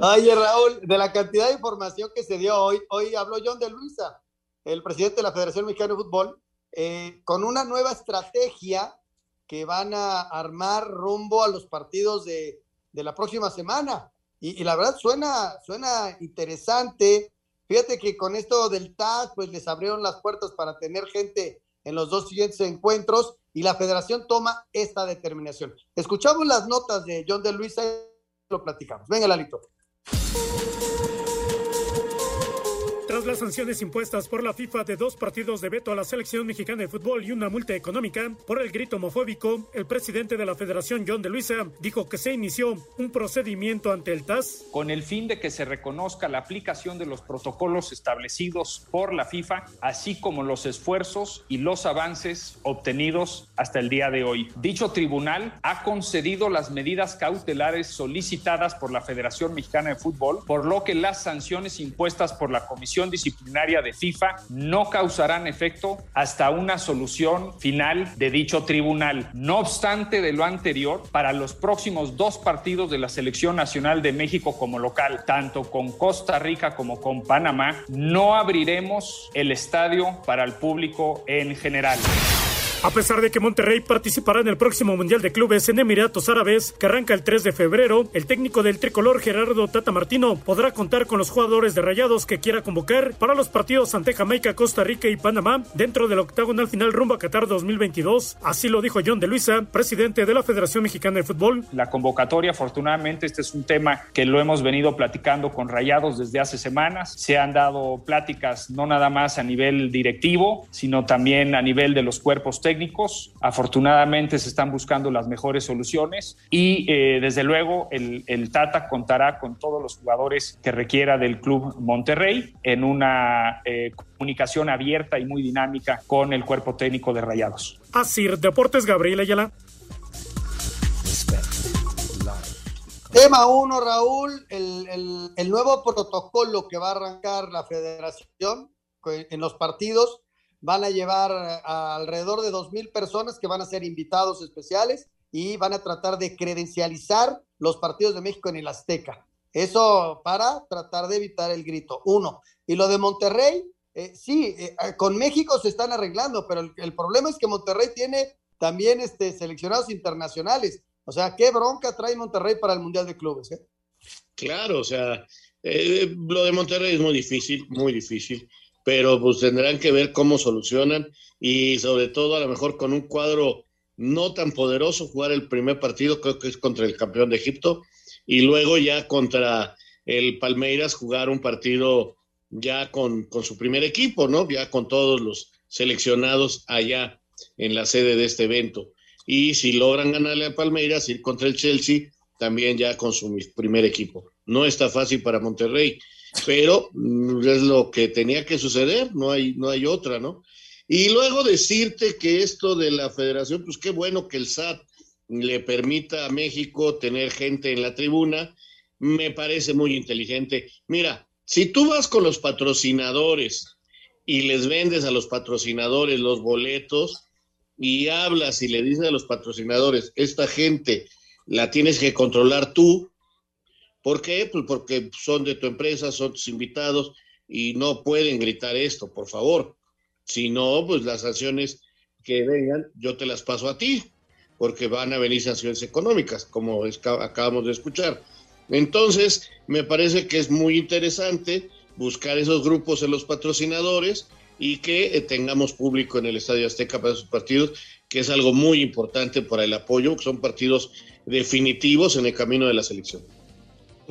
Oye, Raúl, de la cantidad de información que se dio hoy, hoy habló John de Luisa, el presidente de la Federación Mexicana de Fútbol, eh, con una nueva estrategia que van a armar rumbo a los partidos de, la próxima semana. Y, la verdad suena, suena interesante. Fíjate que con esto del TAS, pues les abrieron las puertas para tener gente en los dos siguientes encuentros y la federación toma esta determinación. Escuchamos las notas de John de Luisa y lo platicamos. Venga, Lalito. Tras las sanciones impuestas por la FIFA de dos partidos de veto a la selección mexicana de fútbol y una multa económica por el grito homofóbico, el presidente de la federación, John de Luisa, dijo que se inició un procedimiento ante el TAS. Con el fin de que se reconozca la aplicación de los protocolos establecidos por la FIFA, así como los esfuerzos y los avances obtenidos hasta el día de hoy. Dicho tribunal ha concedido las medidas cautelares solicitadas por la Federación Mexicana de Fútbol, por lo que las sanciones impuestas por la Comisión Disciplinaria de FIFA no causarán efecto hasta una solución final de dicho tribunal. No obstante de lo anterior, para los próximos dos partidos de la Selección Nacional de México como local, tanto con Costa Rica como con Panamá, no abriremos el estadio para el público en general. A pesar de que Monterrey participará en el próximo Mundial de Clubes en Emiratos Árabes, que arranca el 3 de febrero, el técnico del tricolor Gerardo Tata Martino podrá contar con los jugadores de Rayados que quiera convocar para los partidos ante Jamaica, Costa Rica y Panamá dentro del octagonal final rumbo a Qatar 2022. Así lo dijo John de Luisa, presidente de la Federación Mexicana de Fútbol. La convocatoria, afortunadamente, este es un tema que lo hemos venido platicando con Rayados desde hace semanas. Se han dado pláticas no nada más a nivel directivo, sino también a nivel de los cuerpos técnicos Afortunadamente se están buscando las mejores soluciones y eh, desde luego el, el, Tata contará con todos los jugadores que requiera del Club Monterrey en una eh, comunicación abierta y muy dinámica con el cuerpo técnico de Rayados. Así, Deportes Gabriel Ayala. Tema uno, Raúl, el, el, el nuevo protocolo que va a arrancar la federación en los partidos van a llevar a alrededor de dos mil personas que van a ser invitados especiales y van a tratar de credencializar los partidos de México en el Azteca. Eso para tratar de evitar el grito. Uno. Y lo de Monterrey, eh, sí, eh, con México se están arreglando, pero el, problema es que Monterrey tiene también este, seleccionados internacionales. O sea, ¿qué bronca trae Monterrey para el Mundial de Clubes? Eh? Claro, o sea, lo de Monterrey es muy difícil, muy difícil pero pues tendrán que ver cómo solucionan y sobre todo a lo mejor con un cuadro no tan poderoso jugar el primer partido, creo que es contra el campeón de Egipto, y luego ya contra el Palmeiras jugar un partido ya con, con su primer equipo, ¿no? Ya con todos los seleccionados allá en la sede de este evento. Y si logran ganarle a Palmeiras, ir contra el Chelsea, también ya con su primer equipo. No está fácil para Monterrey pero mm, es lo que tenía que suceder, no hay, no hay otra, ¿no? Y luego decirte que esto de la federación, pues qué bueno que el SAT le permita a México tener gente en la tribuna, me parece muy inteligente. Mira, si tú vas con los patrocinadores y les vendes a los patrocinadores los boletos y hablas y le dices a los patrocinadores, esta gente la tienes que controlar tú, ¿Por qué? Pues porque son de tu empresa, son tus invitados y no pueden gritar esto, por favor. Si no, pues las sanciones que vengan, yo te las paso a ti, porque van a venir sanciones económicas, como acabamos de escuchar. Entonces, me parece que es muy interesante buscar esos grupos en los patrocinadores y que eh, tengamos público en el Estadio Azteca para esos partidos, que es algo muy importante para el apoyo, que son partidos definitivos en el camino de la selección.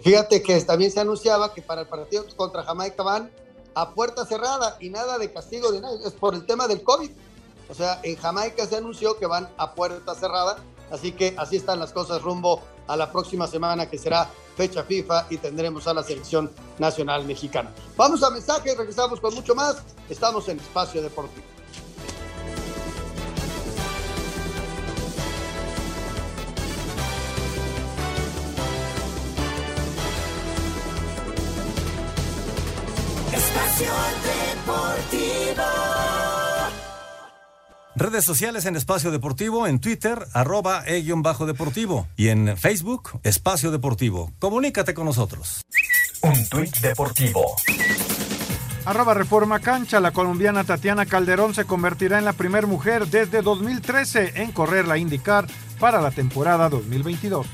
Fíjate que también se anunciaba que para el partido contra Jamaica van a puerta cerrada y nada de castigo de nadie. Es por el tema del COVID. O sea, en Jamaica se anunció que van a puerta cerrada. Así que así están las cosas rumbo a la próxima semana que será fecha FIFA y tendremos a la selección nacional mexicana. Vamos a mensaje, regresamos con mucho más. Estamos en Espacio Deportivo. Redes sociales en Espacio Deportivo, en Twitter, arroba e-bajo deportivo y en Facebook, Espacio Deportivo. Comunícate con nosotros. Un tuit deportivo. Arroba Reforma Cancha, la colombiana Tatiana Calderón se convertirá en la primera mujer desde 2013 en correr la IndyCar para la temporada 2022.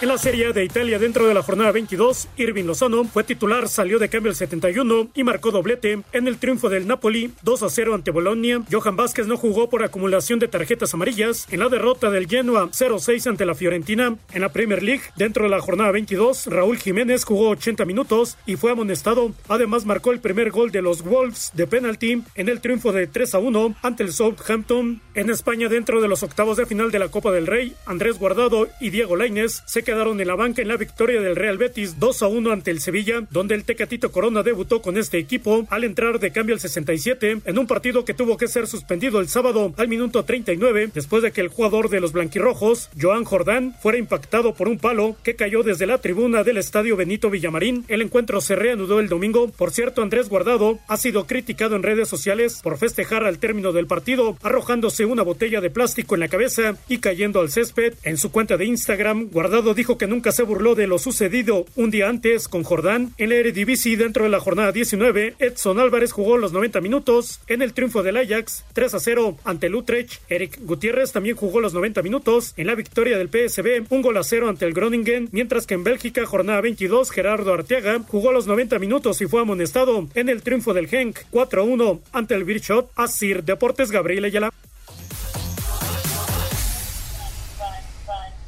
En la Serie de Italia, dentro de la jornada 22, Irving Lozano fue titular, salió de cambio el 71 y marcó doblete en el triunfo del Napoli 2 a 0 ante Bolonia. Johan Vázquez no jugó por acumulación de tarjetas amarillas en la derrota del Genoa 0-6 ante la Fiorentina. En la Premier League, dentro de la jornada 22, Raúl Jiménez jugó 80 minutos y fue amonestado. Además, marcó el primer gol de los Wolves de penalty en el triunfo de 3 a 1 ante el Southampton. En España, dentro de los octavos de final de la Copa del Rey, Andrés Guardado y Diego Lainez se quedaron en la banca en la victoria del Real Betis 2 a 1 ante el Sevilla, donde el Tecatito Corona debutó con este equipo al entrar de cambio al 67 en un partido que tuvo que ser suspendido el sábado al minuto 39 después de que el jugador de los blanquirrojos, Joan Jordán, fuera impactado por un palo que cayó desde la tribuna del estadio Benito Villamarín. El encuentro se reanudó el domingo. Por cierto, Andrés Guardado ha sido criticado en redes sociales por festejar al término del partido, arrojándose una botella de plástico en la cabeza y cayendo al césped. En su cuenta de Instagram, Guardado dijo que nunca se burló de lo sucedido un día antes con Jordán. En la Eredivisie, dentro de la jornada 19, Edson Álvarez jugó los 90 minutos en el triunfo del Ajax 3 a 0 ante el Utrecht. Eric Gutiérrez también jugó los 90 minutos en la victoria del PSB, un gol a 0 ante el Groningen, mientras que en Bélgica, jornada 22, Gerardo Arteaga jugó los 90 minutos y fue amonestado en el triunfo del Genk 4 a 1 ante el Birchot. Asir Deportes Gabriel Ayala.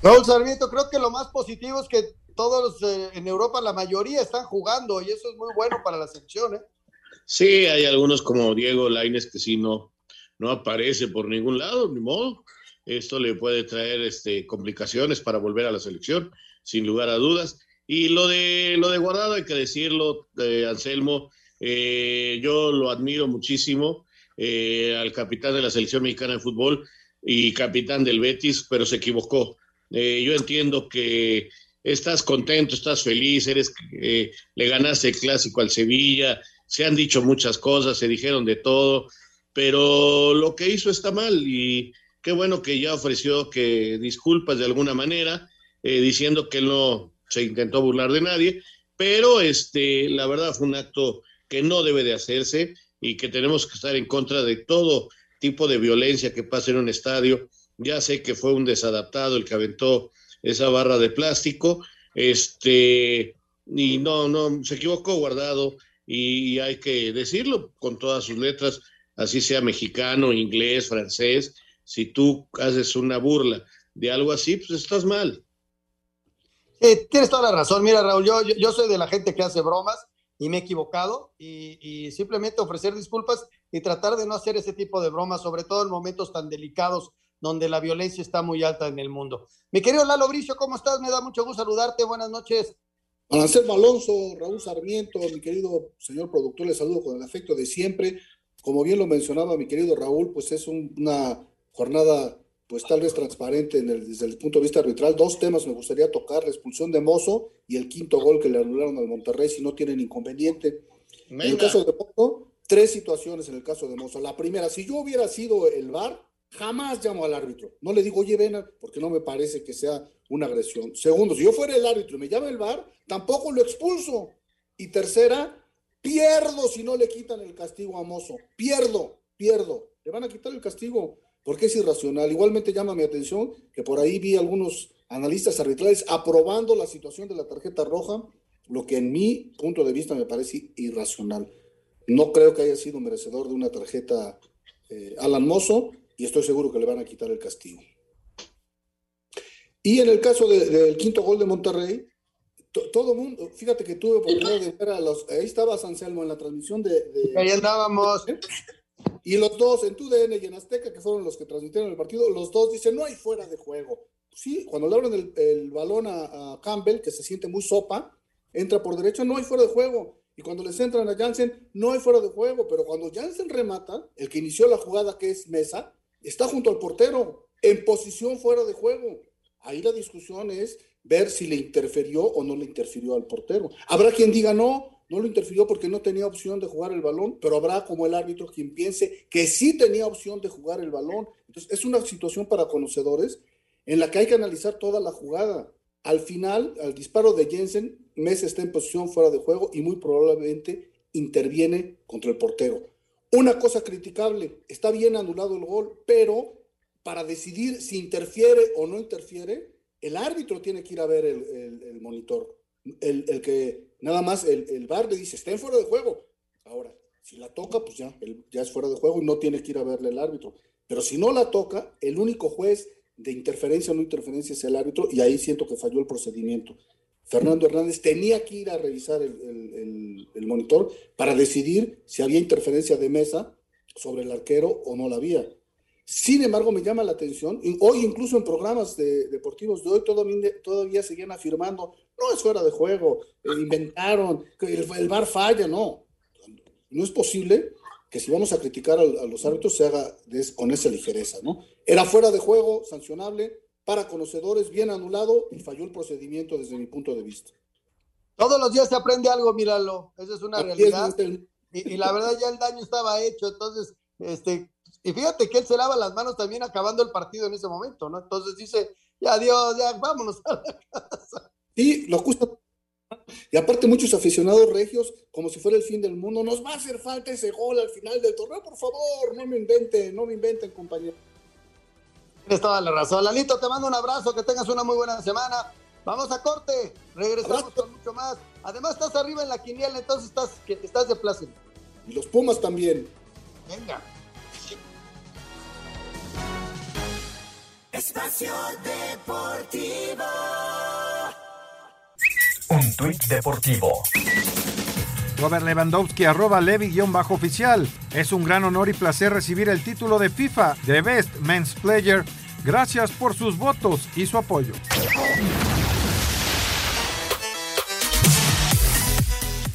Raúl Sarmiento, creo que lo más positivo es que todos eh, en Europa, la mayoría están jugando y eso es muy bueno para la selección. ¿eh? Sí, hay algunos como Diego Laines que sí no, no aparece por ningún lado, ni modo. Esto le puede traer este, complicaciones para volver a la selección, sin lugar a dudas. Y lo de, lo de Guardado, hay que decirlo, eh, Anselmo, eh, yo lo admiro muchísimo eh, al capitán de la selección mexicana de fútbol y capitán del Betis, pero se equivocó. Eh, yo entiendo que estás contento, estás feliz, eres, eh, le ganaste el clásico al Sevilla, se han dicho muchas cosas, se dijeron de todo, pero lo que hizo está mal y qué bueno que ya ofreció que disculpas de alguna manera, eh, diciendo que no se intentó burlar de nadie, pero este, la verdad fue un acto que no debe de hacerse y que tenemos que estar en contra de todo tipo de violencia que pasa en un estadio. Ya sé que fue un desadaptado el que aventó esa barra de plástico, este, y no, no, se equivocó guardado y hay que decirlo con todas sus letras, así sea mexicano, inglés, francés, si tú haces una burla de algo así, pues estás mal. Eh, tienes toda la razón. Mira, Raúl, yo, yo, soy de la gente que hace bromas y me he equivocado y, y, simplemente ofrecer disculpas y tratar de no hacer ese tipo de bromas, sobre todo en momentos tan delicados donde la violencia está muy alta en el mundo. Mi querido Lalo Bricio, ¿cómo estás? Me da mucho gusto saludarte. Buenas noches. Anselmo Alonso, Raúl Sarmiento, mi querido señor productor, le saludo con el afecto de siempre. Como bien lo mencionaba mi querido Raúl, pues es un, una jornada pues tal vez transparente en el, desde el punto de vista arbitral. Dos temas me gustaría tocar, la expulsión de Mozo y el quinto gol que le anularon al Monterrey, si no tienen inconveniente. Venga. En el caso de Mozo, tres situaciones en el caso de Mozo. La primera, si yo hubiera sido el VAR, jamás llamo al árbitro. No le digo, oye, ven, porque no me parece que sea una agresión. Segundo, si yo fuera el árbitro y me llama el VAR, tampoco lo expulso. Y tercera, pierdo si no le quitan el castigo a Mozo. Pierdo, pierdo. Le van a quitar el castigo porque es irracional. Igualmente llama mi atención que por ahí vi algunos analistas arbitrales aprobando la situación de la tarjeta roja, lo que en mi punto de vista me parece irracional. No creo que haya sido merecedor de una tarjeta eh, Alan Mozo y estoy seguro que le van a quitar el castigo. Y en el caso del de, quinto gol de Monterrey, to, todo mundo, fíjate que tuve oportunidad de ver a los, ahí estaba Anselmo en la transmisión de... de ahí andábamos. Y los dos en TUDN y en Azteca, que fueron los que transmitieron el partido, los dos dicen, no hay fuera de juego. Sí, cuando le abren el, el balón a, a, Campbell, que se siente muy sopa, entra por derecha, no hay fuera de juego. Y cuando les entran a Jansen, no hay fuera de juego. Pero cuando Jansen remata, el que inició la jugada, que es Mesa, está junto al portero, en posición fuera de juego. Ahí la discusión es ver si le interfirió o no le interfirió al portero. Habrá quien diga no, no lo interfirió porque no tenía opción de jugar el balón, pero habrá como el árbitro quien piense que sí tenía opción de jugar el balón. Entonces, es una situación para conocedores en la que hay que analizar toda la jugada. Al final, al disparo de Jensen, Messi está en posición fuera de juego y muy probablemente interviene contra el portero. Una cosa criticable, está bien anulado el gol, pero para decidir si interfiere o no interfiere, El árbitro tiene que ir a ver el, monitor. El, que nada más el, el bar le dice, estén fuera de juego. Ahora, si la toca, pues ya, ya es fuera de juego y no tiene que ir a verle el árbitro. Pero si no la toca, el único juez de interferencia o no interferencia es el árbitro y ahí siento que falló el procedimiento. Fernando Hernández tenía que ir a revisar el, monitor para decidir si había interferencia de mesa sobre el arquero o no la había. Sin embargo, me llama la atención, y hoy incluso en programas de, deportivos de hoy todavía, seguían afirmando, no es fuera de juego, eh, inventaron, que el, VAR falla, no. No es posible que si vamos a criticar a, los árbitros se haga con esa ligereza, ¿no? Era fuera de juego, sancionable, para conocedores, bien anulado y falló el procedimiento desde mi punto de vista. Todos los días se aprende algo, míralo, esa es una realidad. y, la verdad ya el daño estaba hecho, entonces, este, y fíjate que él se lava las manos también acabando el partido en ese momento, ¿no? Entonces dice, ya adiós, ya vámonos a la casa. Sí, lo justo y aparte muchos aficionados regios, como si fuera el fin del mundo, nos va a hacer falta ese gol al final del torneo, por favor, no me inventen, no me inventen, compañero. Tienes toda la razón. Lalito, te mando un abrazo, que tengas una muy buena semana. Vamos a corte, regresamos con mucho más. Además estás arriba en la quiniela, entonces estás, estás de placer. Y los Pumas también. Venga. Espacio Deportivo. Un tuit deportivo. Robert Lewandowski, arroba Levi-oficial. Es un gran honor y placer recibir el título de FIFA de Best Men's Player. Gracias por sus votos y su apoyo.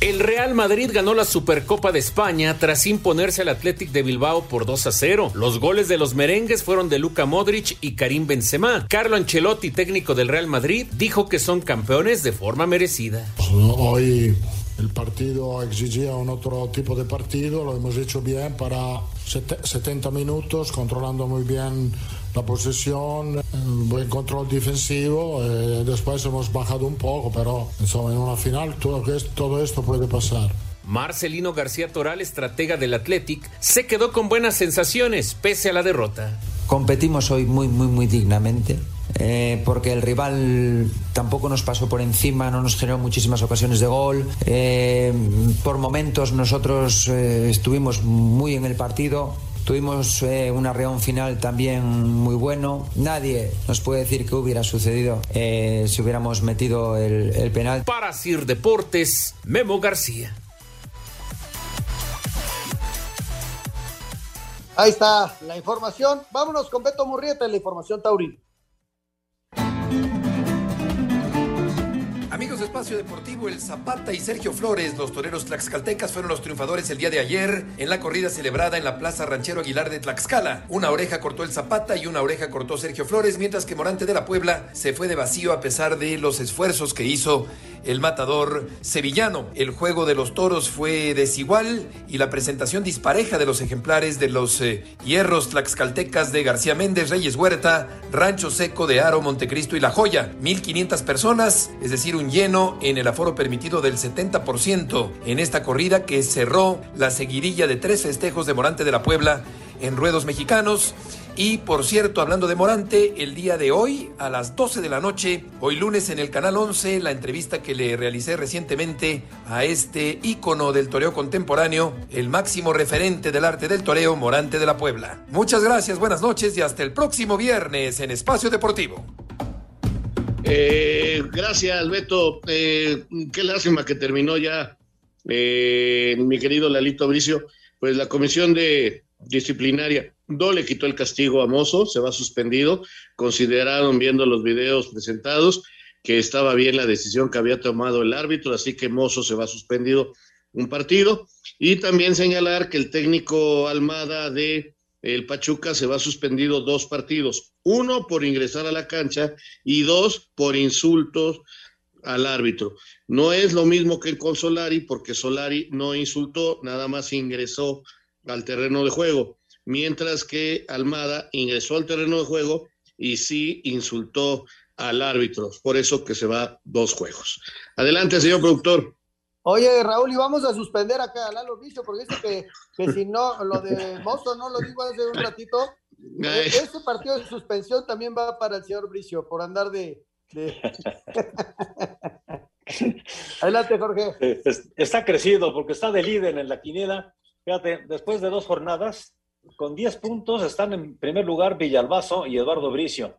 El Real Madrid ganó la Supercopa de España tras imponerse al Athletic de Bilbao por 2 a 0. Los goles de los merengues fueron de Luka Modric y Karim Benzema. Carlo Ancelotti, técnico del Real Madrid, dijo que son campeones de forma merecida. Hoy el partido exigía un otro tipo de partido, lo hemos hecho bien para 70 minutos, controlando muy bien la posesión, buen control defensivo, eh, después hemos bajado un poco, pero en una final todo, todo esto puede pasar. Marcelino García Toral, estratega del Athletic, se quedó con buenas sensaciones pese a la derrota. Competimos hoy muy, muy, muy dignamente. Eh, porque el rival tampoco nos pasó por encima, no nos generó muchísimas ocasiones de gol. Eh, por momentos nosotros estuvimos muy en el partido, Tuvimos eh, un arreón final también muy bueno. Nadie nos puede decir qué hubiera sucedido eh, si hubiéramos metido el, el penal. Para Sir Deportes, Memo García. Ahí está la información. Vámonos con Beto Murrieta, la información taurina. Espacio Deportivo, el Zapata y Sergio Flores, los toreros tlaxcaltecas, fueron los triunfadores el día de ayer en la corrida celebrada en la Plaza Ranchero Aguilar de Tlaxcala. Una oreja cortó el Zapata y una oreja cortó Sergio Flores, mientras que Morante de la Puebla se fue de vacío a pesar de los esfuerzos que hizo el matador sevillano. El juego de los toros fue desigual y la presentación dispareja de los ejemplares de los eh, hierros tlaxcaltecas de García Méndez, Reyes Huerta, Rancho Seco de Aro, Montecristo y La Joya. 1.500 personas, es decir, un lleno en el aforo permitido del 70% en esta corrida que cerró la seguidilla de tres festejos de Morante de la Puebla en ruedos mexicanos. Y por cierto, hablando de Morante, el día de hoy, a las 12 de la noche, hoy lunes en el Canal 11, la entrevista que le realicé recientemente a este ícono del toreo contemporáneo, el máximo referente del arte del toreo, Morante de la Puebla. Muchas gracias, buenas noches y hasta el próximo viernes en Espacio Deportivo. Eh, gracias, Beto. Eh, qué lástima que terminó ya, eh, mi querido Lalito Bricio. Pues la comisión de disciplinaria no le quitó el castigo a Mozo, se va suspendido. Consideraron, viendo los videos presentados, que estaba bien la decisión que había tomado el árbitro, así que Mozo se va suspendido un partido. Y también señalar que el técnico Almada de el Pachuca se va suspendido dos partidos, uno por ingresar a la cancha y dos por insultos al árbitro. No es lo mismo que con Solari, porque Solari no insultó, nada más ingresó al terreno de juego mientras que Almada ingresó al terreno de juego y sí insultó al árbitro. Por eso que se va dos juegos. Adelante, señor productor. Oye, Raúl, y vamos a suspender acá a Lalo Vicio, porque dice que, que si no, lo de Mozo no lo digo hace un ratito. ese partido de suspensión también va para el señor Bricio por andar de, *laughs* Adelante, Jorge. Está crecido porque está de líder en la quiniela. Fíjate, después de dos jornadas, con 10 puntos están en primer lugar Villalbazo y Eduardo Bricio.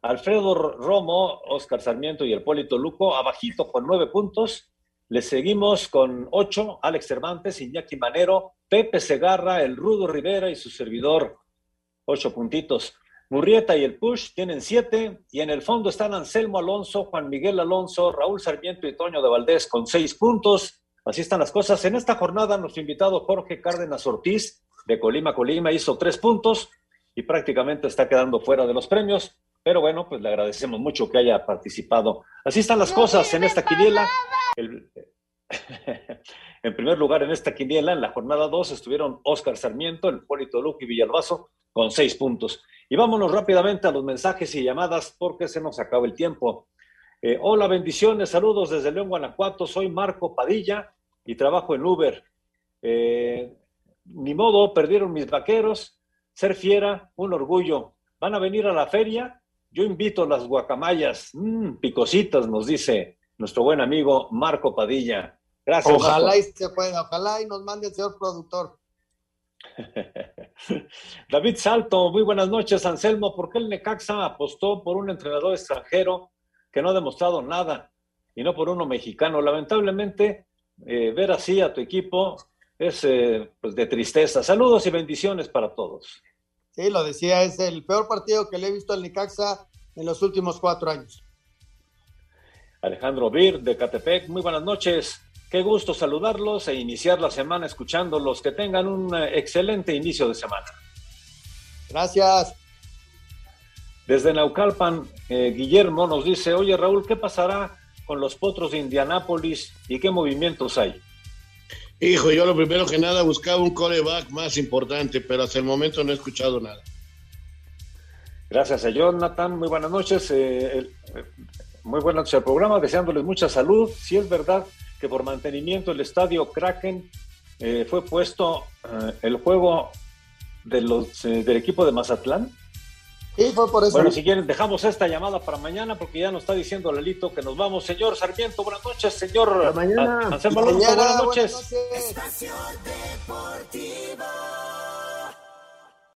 Alfredo Romo, Oscar Sarmiento y el Polito Luco, abajito con 9 puntos. Le seguimos con 8, Alex Cervantes, Iñaki Manero, Pepe Segarra, el Rudo Rivera y su servidor, 8 puntitos. Murrieta y el Push tienen 7 y en el fondo están Anselmo Alonso, Juan Miguel Alonso, Raúl Sarmiento y Toño de Valdés con 6 puntos. Así están las cosas. En esta jornada nuestro invitado Jorge Cárdenas Ortiz de Colima Colima hizo 3 puntos y prácticamente está quedando fuera de los premios. Pero bueno, pues le agradecemos mucho que haya participado. Así están las cosas en esta quiniela. El- *laughs* en primer lugar, en esta quiniela, en la jornada 2, estuvieron Oscar Sarmiento, el Polito Luque y Villalbazo con seis puntos. Y vámonos rápidamente a los mensajes y llamadas porque se nos acaba el tiempo. Eh, hola, bendiciones, saludos desde León, Guanajuato. Soy Marco Padilla y trabajo en Uber. Eh, ni modo, perdieron mis vaqueros. Ser fiera, un orgullo. ¿Van a venir a la feria? Yo invito a las guacamayas. Mm, picositas, nos dice nuestro buen amigo Marco Padilla. Gracias. Ojalá Marco. y se pueda, ojalá y nos mande el señor productor. *laughs* David Salto, muy buenas noches, Anselmo. ¿Por qué el Necaxa apostó por un entrenador extranjero que no ha demostrado nada y no por uno mexicano? Lamentablemente, eh, ver así a tu equipo es eh, pues, de tristeza. Saludos y bendiciones para todos. Sí, lo decía, es el peor partido que le he visto al Necaxa en los últimos cuatro años. Alejandro Bir de Catepec, muy buenas noches. Qué gusto saludarlos e iniciar la semana escuchándolos. Que tengan un eh, excelente inicio de semana. Gracias. Desde Naucalpan, eh, Guillermo nos dice, oye Raúl, ¿qué pasará con los potros de Indianápolis y qué movimientos hay? Hijo, yo lo primero que nada buscaba un coreback más importante, pero hasta el momento no he escuchado nada. Gracias a Jonathan, muy buenas noches. eh, eh, muy buenas noches al programa, deseándoles mucha salud. Si es verdad que por mantenimiento el estadio Kraken eh, fue puesto el juego de los, del equipo de Mazatlán. Sí, fue por eso. Bueno, si quieren, dejamos esta llamada para mañana porque ya nos está diciendo Lelito que nos vamos. Señor Sarmiento, buenas noches. Señor mañana. Anselmo Alonso, Mañana, buenas buenas noches. noches. Deportivo.